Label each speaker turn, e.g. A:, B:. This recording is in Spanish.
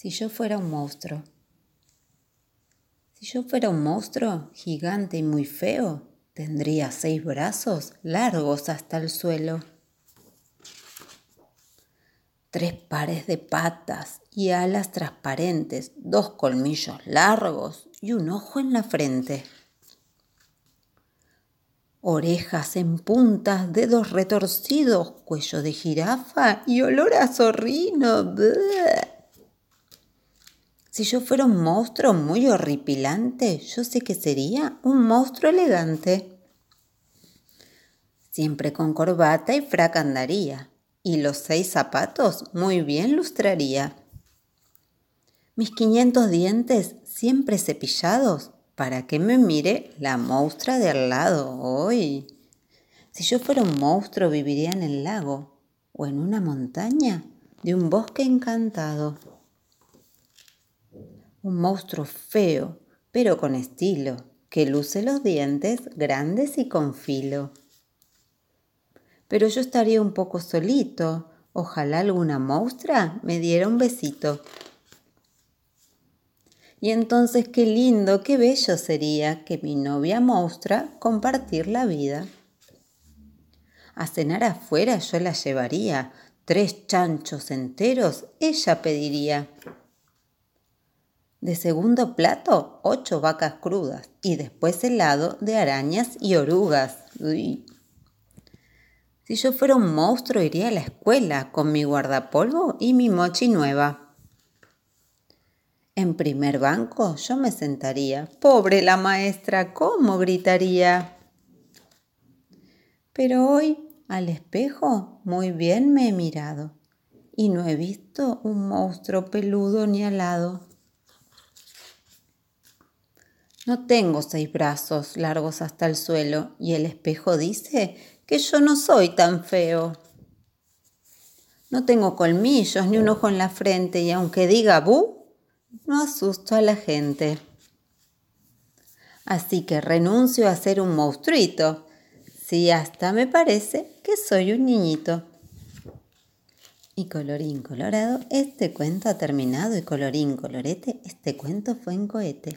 A: Si yo fuera un monstruo. Si yo fuera un monstruo gigante y muy feo, tendría seis brazos largos hasta el suelo, tres pares de patas y alas transparentes, dos colmillos largos y un ojo en la frente. Orejas en puntas, dedos retorcidos, cuello de jirafa y olor a zorrino. Si yo fuera un monstruo muy horripilante, yo sé que sería un monstruo elegante. Siempre con corbata y fraca andaría, y los seis zapatos muy bien lustraría. Mis quinientos dientes siempre cepillados, para que me mire la monstrua de al lado hoy. Si yo fuera un monstruo, viviría en el lago o en una montaña de un bosque encantado un monstruo feo, pero con estilo, que luce los dientes grandes y con filo. Pero yo estaría un poco solito, ojalá alguna monstrua me diera un besito. Y entonces qué lindo, qué bello sería que mi novia monstrua compartir la vida. A cenar afuera yo la llevaría, tres chanchos enteros ella pediría. De segundo plato, ocho vacas crudas y después helado de arañas y orugas. Si yo fuera un monstruo iría a la escuela con mi guardapolvo y mi mochi nueva. En primer banco yo me sentaría. Pobre la maestra, ¿cómo gritaría? Pero hoy al espejo muy bien me he mirado y no he visto un monstruo peludo ni alado. No tengo seis brazos largos hasta el suelo y el espejo dice que yo no soy tan feo. No tengo colmillos ni un ojo en la frente y aunque diga bu, no asusto a la gente. Así que renuncio a ser un monstruito. Si hasta me parece que soy un niñito. Y colorín colorado, este cuento ha terminado y colorín colorete, este cuento fue en cohete.